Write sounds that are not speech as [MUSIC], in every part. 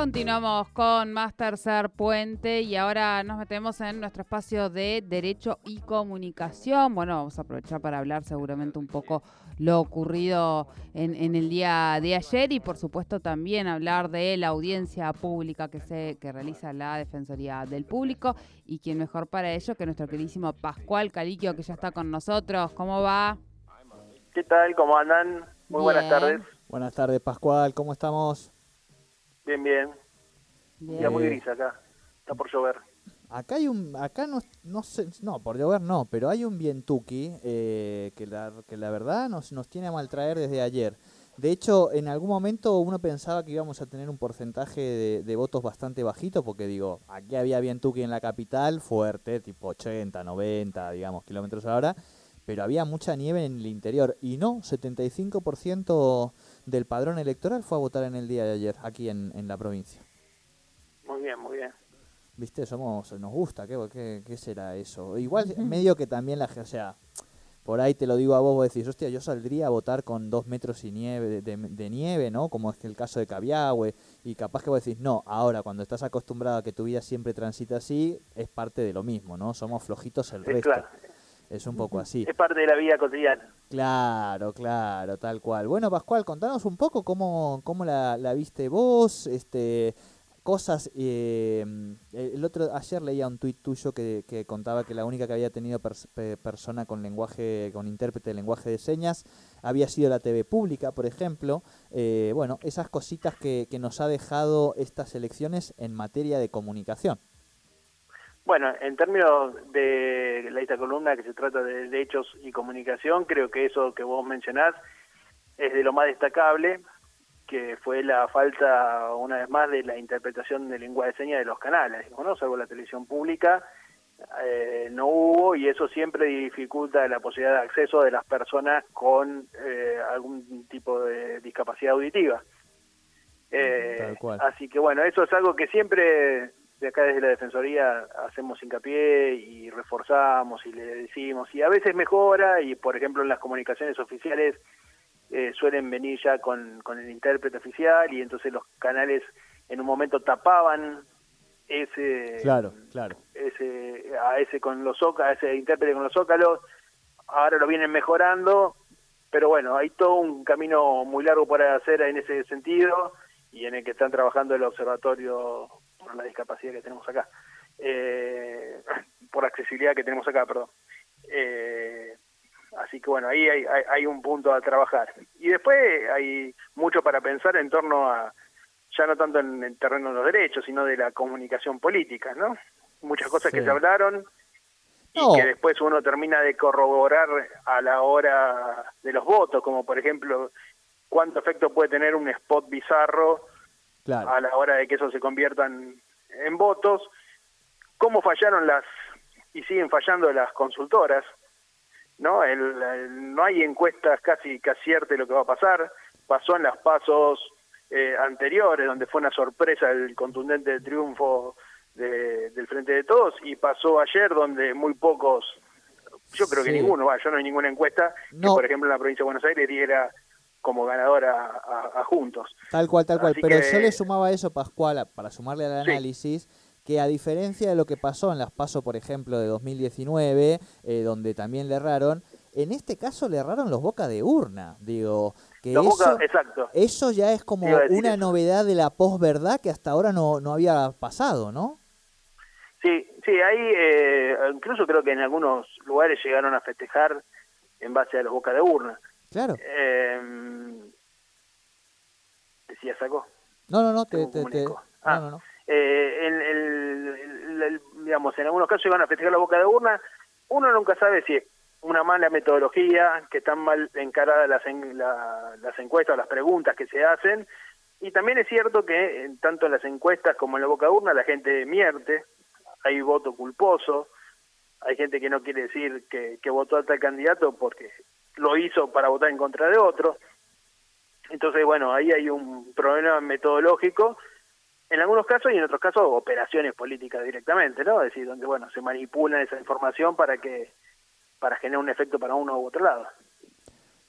Continuamos con más tercer puente y ahora nos metemos en nuestro espacio de derecho y comunicación. Bueno, vamos a aprovechar para hablar seguramente un poco lo ocurrido en, el día de ayer y por supuesto también hablar de la audiencia pública que se que realiza la Defensoría del Público y quién mejor para ello que nuestro queridísimo Pascual Caliquio que ya está con nosotros. ¿Cómo va? ¿Qué tal? ¿Cómo andan? Muy buenas tardes. Buenas tardes, Pascual. ¿Cómo estamos? Bien, bien. Muy gris acá. Está por llover. Acá hay un, acá no, no sé, no, por llover no, pero hay un vientuki eh, que, la, que la verdad nos, nos tiene a maltraer desde ayer. De hecho, en algún momento uno pensaba que íbamos a tener un porcentaje de, votos bastante bajito, porque digo, aquí había vientuki en la capital, fuerte, tipo 80, 90, digamos, kilómetros a hora, pero había mucha nieve en el interior. Y no, 75% del padrón electoral fue a votar en el día de ayer, aquí en, en la provincia. Muy bien, muy bien. Viste, somos, nos gusta, ¿qué, qué, será eso? Igual, medio que también la o sea, por ahí te lo digo a vos, vos decís, hostia, yo saldría a votar con dos metros y nieve, de, nieve, ¿no? Como es el caso de Cabiahue, y capaz que vos decís, no, ahora cuando estás acostumbrado a que tu vida siempre transita así, es parte de lo mismo, ¿no? Somos flojitos el resto. Claro. Es un poco así. Es parte de la vida cotidiana. Claro, claro, tal cual. Bueno, Pascual, contanos un poco cómo, cómo la, la viste vos, este, cosas. Eh, el otro ayer leía un tuit tuyo que, que, contaba que la única que había tenido persona con lenguaje, con intérprete de lenguaje de señas, había sido la TV pública, por ejemplo. Eh, bueno, esas cositas que, que nos ha dejado estas elecciones en materia de comunicación. Bueno, en términos de la esta columna que se trata de derechos y comunicación, creo que eso que vos mencionás es de lo más destacable, que fue la falta, una vez más, de la interpretación de lengua de señas de los canales, ¿no? Salvo la televisión pública, eh, no hubo y eso siempre dificulta la posibilidad de acceso de las personas con eh, algún tipo de discapacidad auditiva. Eh, así que bueno, eso es algo que siempre de acá desde la Defensoría hacemos hincapié y reforzamos y le decimos, y a veces mejora, y por ejemplo en las comunicaciones oficiales eh, suelen venir ya con, con el intérprete oficial, y entonces los canales en un momento tapaban ese claro claro. ese a ese con los a ese intérprete con los zócalos ahora lo vienen mejorando pero bueno hay todo un camino muy largo para hacer en ese sentido y en el que están trabajando el observatorio por la discapacidad que tenemos acá, eh, por accesibilidad que tenemos acá, perdón. Eh, así que bueno, ahí hay, hay, un punto a trabajar. Y después hay mucho para pensar en torno a, ya no tanto en el terreno de los derechos, sino de la comunicación política, ¿no? Muchas cosas que se hablaron y que después uno termina de corroborar a la hora de los votos, como por ejemplo, cuánto efecto puede tener un spot bizarro a la hora de que eso se conviertan en votos, cómo fallaron las y siguen fallando las consultoras, ¿no? El, no hay encuestas casi que acierte lo que va a pasar, pasó en las pasos eh, anteriores, donde fue una sorpresa el contundente triunfo del Frente de Todos, y pasó ayer donde muy pocos, yo creo que ninguno, va, yo no hay ninguna encuesta que, por ejemplo, en la provincia de Buenos Aires diera como ganadora a, Juntos. Tal cual, tal cual. Pero yo le sumaba eso, Pascual, para sumarle al análisis, que a diferencia de lo que pasó en las PASO, por ejemplo, de 2019, eh, donde también le erraron, en este caso le erraron los boca de urna. Digo, que eso, eso ya es como una novedad de la posverdad que hasta ahora no, no había pasado, ¿no? Sí, sí, ahí eh, incluso creo que en algunos lugares llegaron a festejar en base a los boca de urna. Claro. Eh, ¿Decía saco? No, no, no, te, te, ah, no, no, Eh, el, digamos, en algunos casos iban a festejar la boca de urna. Uno nunca sabe si es una mala metodología, que están mal encaradas las, las encuestas, las preguntas que se hacen. Y también es cierto que tanto en las encuestas como en la boca de urna la gente mierte, hay voto culposo, hay gente que no quiere decir que, que votó a tal candidato porque lo hizo para votar en contra de otro. Entonces, bueno, ahí hay un problema metodológico en algunos casos y en otros casos operaciones políticas directamente, ¿no? Es decir, donde, bueno, se manipula esa información para que para generar un efecto para uno u otro lado.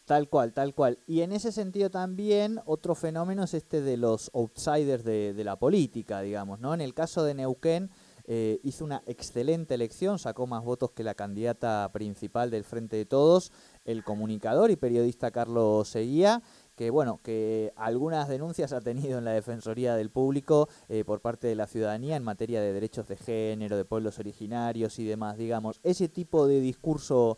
Tal cual, tal cual. Y en ese sentido también otro fenómeno es este de los outsiders de, la política, digamos, ¿no? En el caso de Neuquén eh, hizo una excelente elección, sacó más votos que la candidata principal del Frente de Todos, el comunicador y periodista Carlos Seguía, que bueno, que algunas denuncias ha tenido en la Defensoría del Público eh, por parte de la ciudadanía en materia de derechos de género, de pueblos originarios y demás, digamos, ese tipo de discurso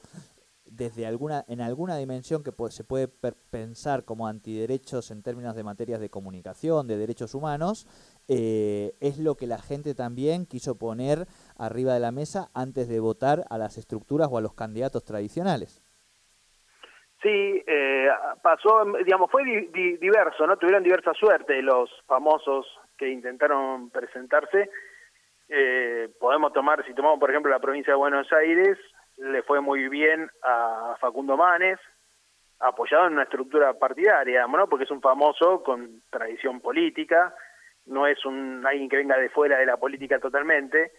desde alguna, en alguna dimensión que se puede pensar como antiderechos en términos de materias de comunicación, de derechos humanos, eh, es lo que la gente también quiso poner arriba de la mesa antes de votar a las estructuras o a los candidatos tradicionales. Sí, eh, pasó, digamos, fue diverso, ¿no? Tuvieron diversa suerte los famosos que intentaron presentarse. Eh, podemos tomar, si tomamos por ejemplo la provincia de Buenos Aires, le fue muy bien a Facundo Manes, apoyado en una estructura partidaria, ¿no? porque es un famoso con tradición política, no es un alguien que venga de fuera de la política totalmente,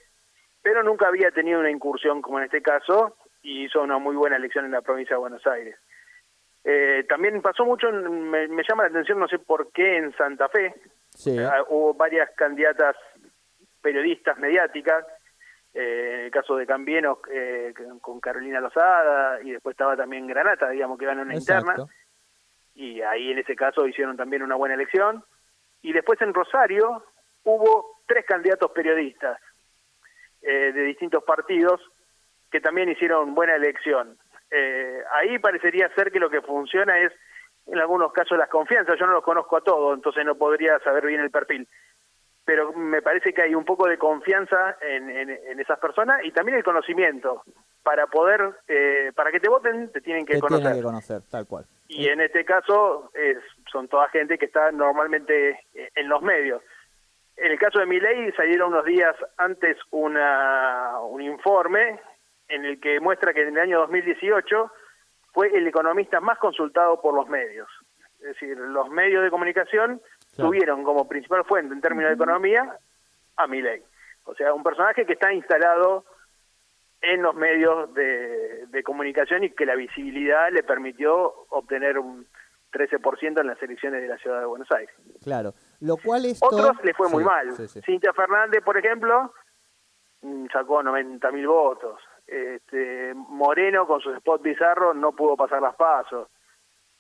pero nunca había tenido una incursión como en este caso y hizo una muy buena elección en la provincia de Buenos Aires. Eh, también pasó mucho, me, llama la atención, no sé por qué, en Santa Fe. Eh, hubo varias candidatas periodistas mediáticas eh, en el caso de Cambieno eh, con Carolina Lozada y después estaba también Granata, digamos que ganó una interna y ahí en ese caso hicieron también una buena elección y después en Rosario hubo tres candidatos periodistas eh, de distintos partidos que también hicieron buena elección. ahí parecería ser que lo que funciona es en algunos casos las confianzas, yo no los conozco a todos, entonces no podría saber bien el perfil pero me parece que hay un poco de confianza en, en, esas personas y también el conocimiento. Para poder, eh, para que te voten, te tienen que conocer. Tienen que conocer, tal cual. Y en este caso es, son toda gente que está normalmente eh, en los medios. En el caso de mi ley salieron unos días antes una, un informe en el que muestra que en el año 2018 fue el economista más consultado por los medios. Es decir, los medios de comunicación tuvieron como principal fuente en términos de economía a Milei. O sea, un personaje que está instalado en los medios de, comunicación y que la visibilidad le permitió obtener un 13% en las elecciones de la ciudad de Buenos Aires. Claro, lo cual es Otros le fue muy mal. Cintia Fernández, por ejemplo, mm, sacó 90 mil votos. Este, Moreno, con su spot bizarro, no pudo pasar las pasos.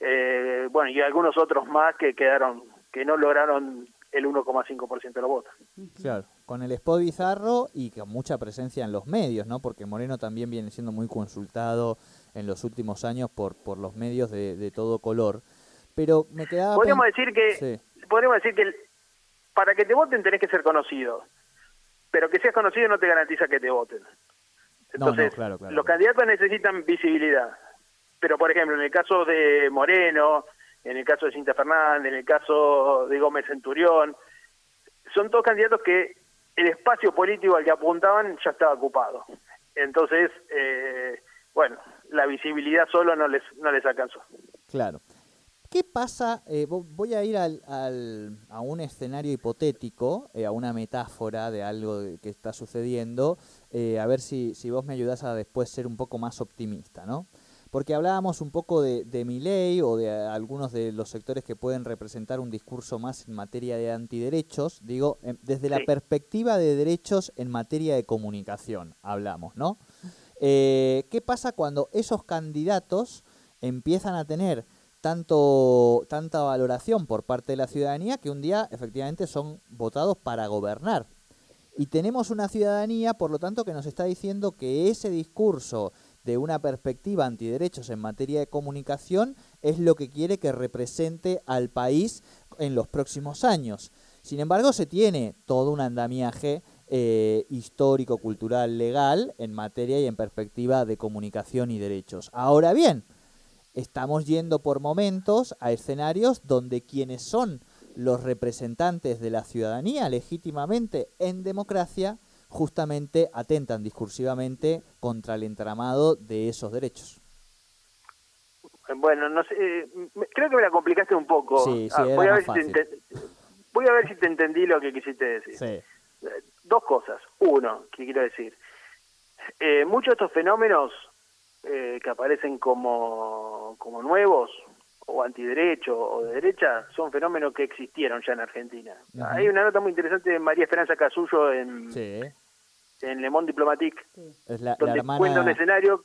Eh, bueno, y algunos otros más que quedaron que no lograron el 1,5% de los votos. Claro, con el spot bizarro y con mucha presencia en los medios, ¿no? Porque Moreno también viene siendo muy consultado en los últimos años por, por los medios de, todo color. Pero me quedaba... Podríamos decir que, podríamos decir que para que te voten tenés que ser conocido, pero que seas conocido no te garantiza que te voten. Entonces, los candidatos necesitan visibilidad. Pero, por ejemplo, en el caso de Moreno, en el caso de Cinta Fernández, en el caso de Gómez Centurión, son todos candidatos que el espacio político al que apuntaban ya estaba ocupado. Entonces, eh, bueno, la visibilidad solo no les, no les alcanzó. Claro. ¿Qué pasa? Eh, voy a ir al, al, a un escenario hipotético, eh, a una metáfora de algo que está sucediendo, a ver si, si vos me ayudás a después ser un poco más optimista, ¿no? Porque hablábamos un poco de, de mi ley o de algunos de los sectores que pueden representar un discurso más en materia de antiderechos, digo, desde la perspectiva de derechos en materia de comunicación, hablamos, ¿no? Eh, ¿Qué pasa cuando esos candidatos empiezan a tener tanto, tanta valoración por parte de la ciudadanía que un día efectivamente son votados para gobernar? Y tenemos una ciudadanía, por lo tanto, que nos está diciendo que ese discurso de una perspectiva antiderechos en materia de comunicación es lo que quiere que represente al país en los próximos años. Sin embargo, se tiene todo un andamiaje eh, histórico, cultural, legal en materia y en perspectiva de comunicación y derechos. Ahora bien, estamos yendo por momentos a escenarios donde quienes son los representantes de la ciudadanía legítimamente en democracia justamente atentan discursivamente contra el entramado de esos derechos. Bueno, no sé, eh, creo que me la complicaste un poco. Sí, sí, Ah, era voy, a ver si te voy a ver si te entendí lo que quisiste decir. Sí. Eh, Dos cosas. Uno, que quiero decir. Eh, muchos de estos fenómenos eh, que aparecen como, como nuevos o antiderecho o de derecha son fenómenos que existieron ya en Argentina. Ujú. Hay una nota muy interesante de María Esperanza Casullo en, Sí. en Le Monde Diplomatique, Es la, la donde hermana. cuenta un escenario...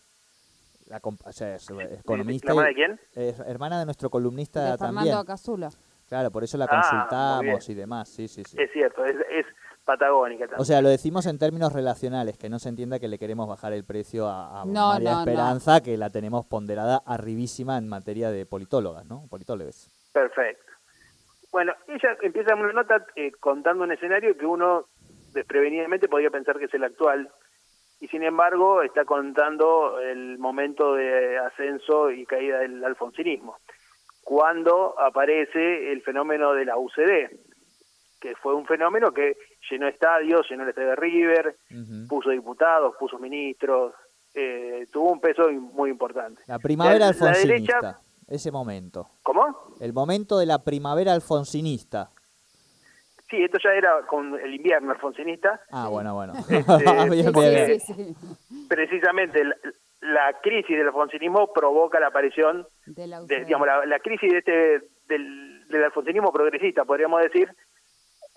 la o sea, es economista. ¿La hermana de quién? es hermana de nuestro columnista De también. Fernando Casula. Claro, por eso la Ah, consultamos bien. y demás. Sí, sí, sí. Es cierto, es, es patagónica también. O sea, lo decimos en términos relacionales, que no se entienda que le queremos bajar el precio a, a No, María no, no. Esperanza, que la tenemos ponderada arribísima en materia de politólogas, ¿no? Politólogos. Perfecto. Bueno, ella empieza una nota eh, contando un escenario que uno desprevenidamente podría pensar que es el actual, y sin embargo está contando el momento de ascenso y caída del alfonsinismo, cuando aparece el fenómeno de la UCD, que fue un fenómeno que llenó estadios, llenó el estadio de River, puso diputados, puso ministros, eh, tuvo un peso muy importante. La primavera La- la alfonsinista, derecha- ese momento. ¿Cómo? El momento de la primavera alfonsinista. Sí, esto ya era con el invierno alfonsinista. Ah, bueno, bueno. Este, [LAUGHS] Bien, bien, bien. Precisamente la, la crisis del alfonsinismo provoca la aparición, De la de, digamos, la, la crisis de este, del, del alfonsinismo progresista, podríamos decir,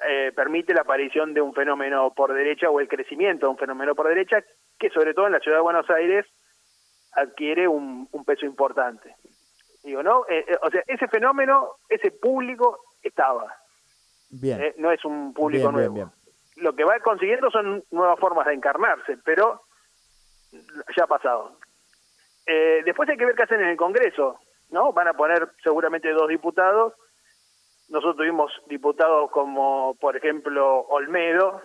eh, permite la aparición de un fenómeno por derecha o el crecimiento de un fenómeno por derecha que sobre todo en la ciudad de Buenos Aires adquiere un, un peso importante. Digo, ¿no? Eh, eh, o sea, ese fenómeno, ese público estaba. Bien. Eh, no es un público Bien, bien, nuevo. Lo que va consiguiendo son nuevas formas de encarnarse, pero ya ha pasado. Eh, después hay que ver qué hacen en el Congreso, ¿no? Van a poner seguramente dos diputados. Nosotros tuvimos diputados como, por ejemplo, Olmedo,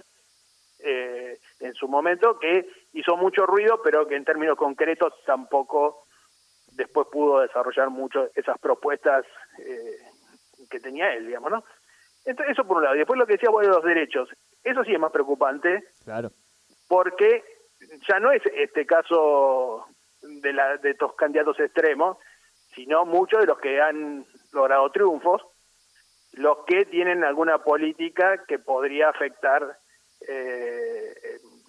eh, en su momento, que hizo mucho ruido, pero que en términos concretos tampoco después pudo desarrollar mucho esas propuestas eh, que tenía él, digamos, ¿no? Entonces, eso por un lado. Y después lo que decía vos de los derechos. Eso sí es más preocupante Claro. porque ya no es este caso de, la, de estos candidatos extremos, sino muchos de los que han logrado triunfos, los que tienen alguna política que podría afectar eh,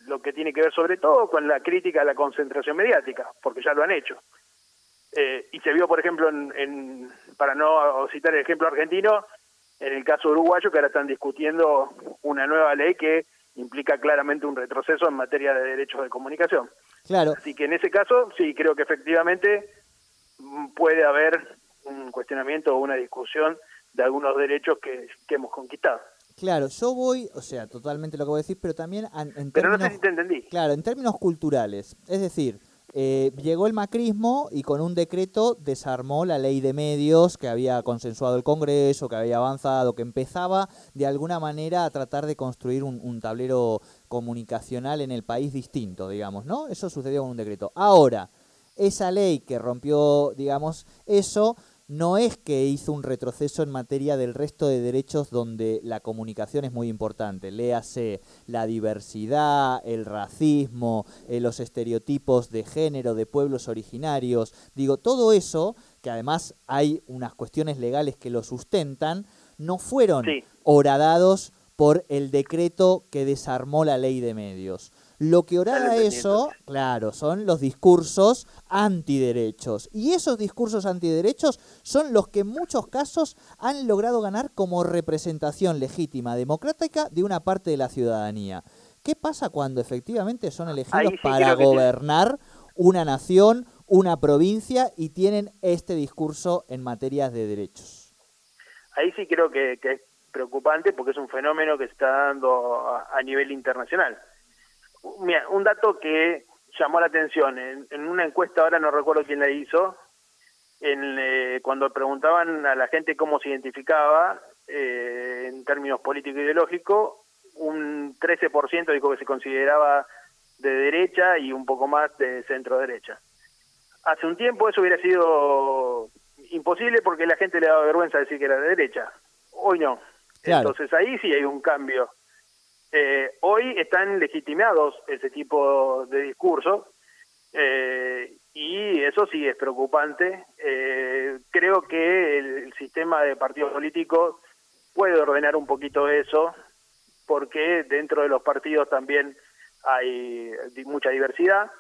lo que tiene que ver sobre todo con la crítica a la concentración mediática, porque ya lo han hecho. Eh, y se vio, por ejemplo, en, en- para no citar el ejemplo argentino, en el caso uruguayo, que ahora están discutiendo una nueva ley que implica claramente un retroceso en materia de derechos de comunicación. Claro. Así que en ese caso, sí, creo que efectivamente puede haber un cuestionamiento o una discusión de algunos derechos que, que hemos conquistado. Claro, yo voy, o sea, totalmente lo que voy a decir, pero también an- en Pero no términos... sé si te entendí. Claro, en términos culturales. Es decir, eh, llegó el macrismo y con un decreto desarmó la ley de medios que había consensuado el Congreso, que había avanzado, que empezaba de alguna manera a tratar de construir un, un tablero comunicacional en el país distinto, digamos, ¿no? Eso sucedió con un decreto. Ahora, esa ley que rompió, digamos, eso no es que hizo un retroceso en materia del resto de derechos donde la comunicación es muy importante. Léase la diversidad, el racismo, eh, los estereotipos de género, de pueblos originarios. Digo, todo eso, que además hay unas cuestiones legales que lo sustentan, no fueron Sí. horadados por el decreto que desarmó la ley de medios. Lo que orada eso, claro, son los discursos antiderechos. Y esos discursos antiderechos son los que en muchos casos han logrado ganar como representación legítima, democrática de una parte de la ciudadanía. ¿Qué pasa cuando efectivamente son elegidos sí para gobernar una nación, una provincia y tienen este discurso en materias de derechos? Ahí sí creo que, que es preocupante porque es un fenómeno que se está dando a, a nivel internacional. Mira, un dato que llamó la atención, en, en una encuesta, ahora no recuerdo quién la hizo, en, eh, cuando preguntaban a la gente cómo se identificaba eh, en términos político-ideológicos, un 13% dijo que se consideraba de derecha y un poco más de centro-derecha. Hace un tiempo eso hubiera sido imposible porque la gente le daba vergüenza decir que era de derecha. Hoy no. Claro. Entonces ahí sí hay un cambio. Eh, hoy están legitimados ese tipo de discursos eh, y eso sí es preocupante. Eh, creo que el, sistema de partidos políticos puede ordenar un poquito eso, porque dentro de los partidos también hay mucha diversidad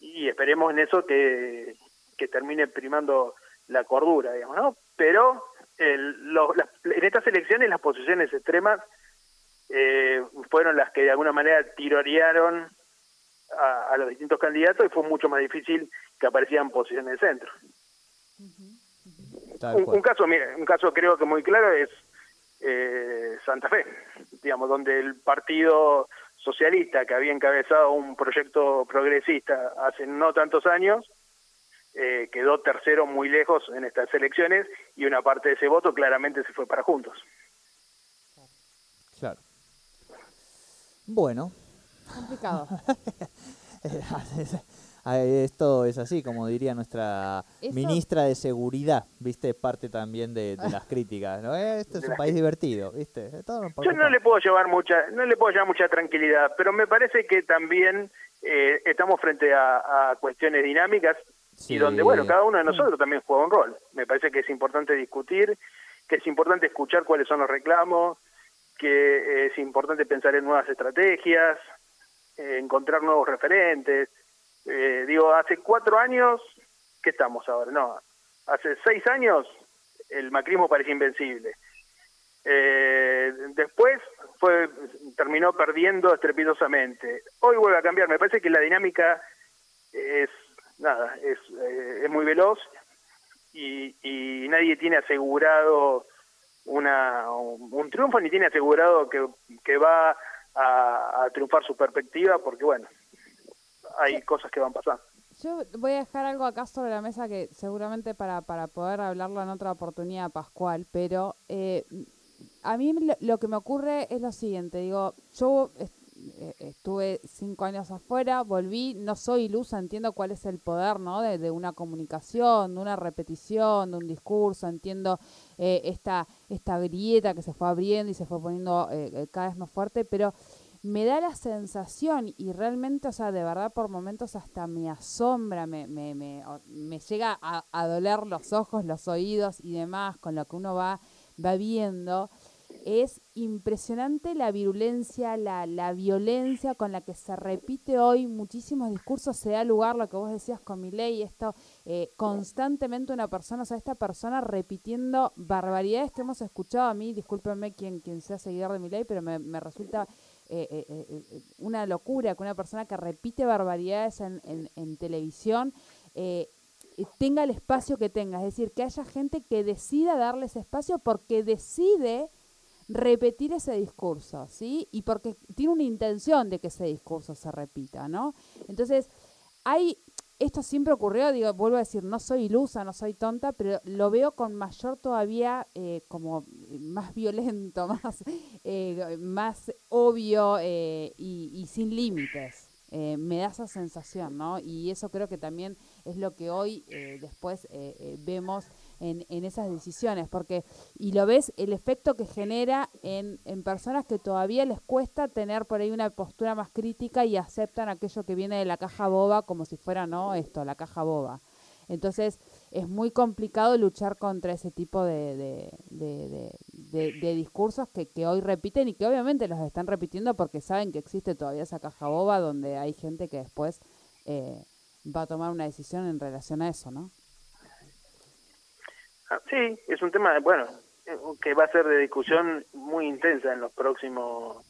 y esperemos en eso que, que termine primando la cordura, digamos, ¿no? Pero el, en estas elecciones las posiciones extremas eh, fueron las que de alguna manera tirorearon a, los distintos candidatos y fue mucho más difícil que aparecieran posiciones de centro. un, caso, mire, un caso creo que muy claro es eh, Santa Fe, digamos, donde el partido socialista que había encabezado un proyecto progresista hace no tantos años, eh, quedó tercero muy lejos en estas elecciones y una parte de ese voto claramente se fue para Juntos. Bueno. Complicado. [LAUGHS] Esto es así, como diría nuestra ministra de Seguridad, ¿viste? Parte también de, las críticas, ¿no? Este es un país divertido, ¿viste? Yo no le puedo llevar mucha no le puedo llevar mucha tranquilidad, pero me parece que también eh, estamos frente a, cuestiones dinámicas y donde, bueno, cada uno de nosotros también juega un rol. Me parece que es importante discutir, que es importante escuchar cuáles son los reclamos, que es importante pensar en nuevas estrategias, eh, encontrar nuevos referentes. Eh, digo, hace cuatro años, ¿qué estamos ahora? No, hace seis años el macrismo parecía invencible. Eh, después fue terminó perdiendo estrepitosamente. Hoy vuelve a cambiar. Me parece que la dinámica es nada, es, es muy veloz y, y nadie tiene asegurado una, un triunfo ni tiene asegurado que, que va a, triunfar su perspectiva, porque bueno, hay cosas que van pasando. Yo voy a dejar algo acá sobre la mesa que seguramente para, para poder hablarlo en otra oportunidad, Pascual, pero eh, a mí lo, que me ocurre es lo siguiente, digo, yo estuve cinco años afuera, volví, no soy ilusa, entiendo cuál es el poder, ¿no? De, una comunicación, de una repetición, de un discurso, entiendo eh, esta, esta grieta que se fue abriendo y se fue poniendo eh, cada vez más fuerte, pero me da la sensación y realmente, o sea, de verdad por momentos hasta me asombra, me, me, me, me llega a, a doler los ojos, los oídos y demás con lo que uno va, va viendo es impresionante la virulencia, la, la, violencia con la que se repite hoy muchísimos discursos, se da lugar, lo que vos decías con mi ley, esto eh, constantemente una persona, o sea, esta persona repitiendo barbaridades que hemos escuchado. A mí, discúlpenme quien, quien sea seguidor de mi ley, pero me, resulta eh, eh, una locura que una persona que repite barbaridades en, en televisión tenga el espacio que tenga, es decir, que haya gente que decida darle ese espacio porque decide repetir ese discurso, ¿sí? Y porque tiene una intención de que ese discurso se repita, ¿no? Entonces, hay, esto siempre ocurrió, digo, vuelvo a decir, no soy ilusa, no soy tonta, pero lo veo con mayor todavía, eh, como más violento, [LAUGHS] más, eh, más obvio eh, y, y, sin límites. me da esa sensación, ¿no? Y eso creo que también es lo que hoy después vemos en, en esas decisiones, porque, y lo ves, el efecto que genera en, en personas que todavía les cuesta tener por ahí una postura más crítica y aceptan aquello que viene de la caja boba como si fuera, ¿no? Esto, la caja boba. Entonces, es muy complicado luchar contra ese tipo de, discursos que, que, hoy repiten y que obviamente los están repitiendo porque saben que existe todavía esa caja boba donde hay gente que después eh, va a tomar una decisión en relación a eso, ¿no? Ah, sí, es un tema, bueno, eh, que va a ser de discusión muy intensa en los próximos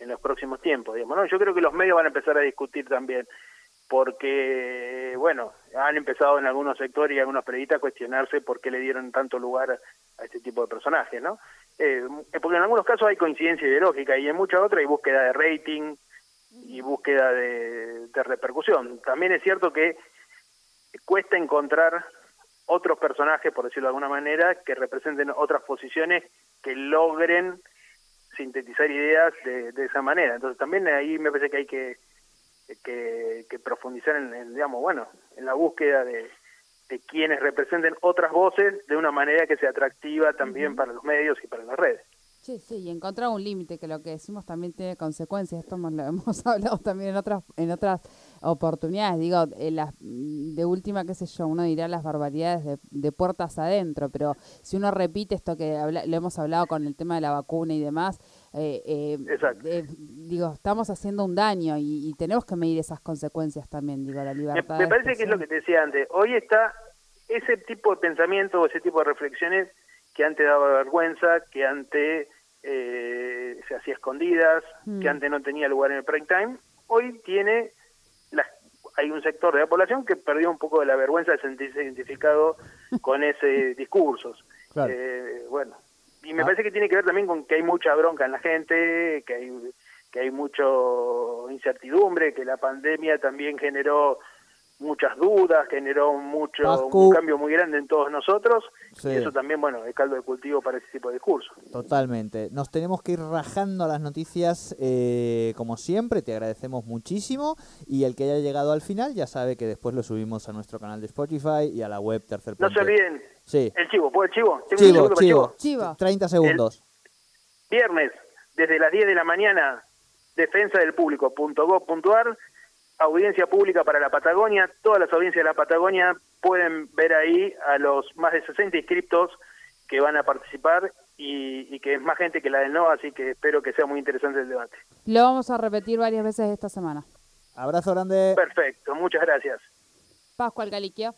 en los próximos tiempos, digamos, ¿no? Yo creo que los medios van a empezar a discutir también porque, bueno, han empezado en algunos sectores y algunos periodistas a cuestionarse por qué le dieron tanto lugar a este tipo de personajes, ¿no? Eh, porque en algunos casos hay coincidencia ideológica y en muchas otras hay búsqueda de rating y búsqueda de repercusión. También es cierto que cuesta encontrar otros personajes, por decirlo de alguna manera, que representen otras posiciones que logren sintetizar ideas de, de esa manera. Entonces también ahí me parece que hay que, que, profundizar en, digamos, bueno, en la búsqueda de, de quienes representen otras voces de una manera que sea atractiva también para los medios y para las redes. Sí, sí, y encontrar un límite, que lo que decimos también tiene consecuencias. Esto lo [LAUGHS] hemos hablado también en otras, en otras oportunidades. Digo, eh, las de última, qué sé yo, uno dirá las barbaridades de, de puertas adentro, pero si uno repite esto que habla- lo hemos hablado con el tema de la vacuna y demás, eh, eh, eh, digo, estamos haciendo un daño y, y tenemos que medir esas consecuencias también, digo, la Me, libertad. me de parece que es lo que te decía antes. Hoy está ese tipo de pensamiento o ese tipo de reflexiones que antes daba vergüenza, que antes eh, se hacía escondidas, Mm. que antes no tenía lugar en el prime time. Hoy tiene las- hay un sector de la población que perdió un poco de la vergüenza de sentirse identificado [LAUGHS] con ese discursos. Claro. Eh, bueno, y me Ah. parece que tiene que ver también con que hay mucha bronca en la gente, que hay que hay mucho incertidumbre, que la pandemia también generó muchas dudas, generó mucho Pascu. un cambio muy grande en todos nosotros Sí. y eso también, bueno, es caldo de cultivo para ese tipo de discurso. Totalmente. Nos tenemos que ir rajando las noticias eh, como siempre. Te agradecemos muchísimo. Y el que haya llegado al final ya sabe que después lo subimos a nuestro canal de Spotify y a la web Tercer No Puente. se olviden, Sí. el chivo, ¿puedo el chivo? ¿Tengo un Chivo, chivo. Chivo. 30 segundos. Viernes, desde las 10 de la mañana, defensa del público.gov.ar, audiencia pública para la Patagonia. Todas las audiencias de la Patagonia pueden ver ahí a los más de 60 inscriptos que van a participar y, y que es más gente que la del no, así que espero que sea muy interesante el debate. Lo vamos a repetir varias veces esta semana. Abrazo grande. Perfecto, muchas gracias. Pascual Galiquio.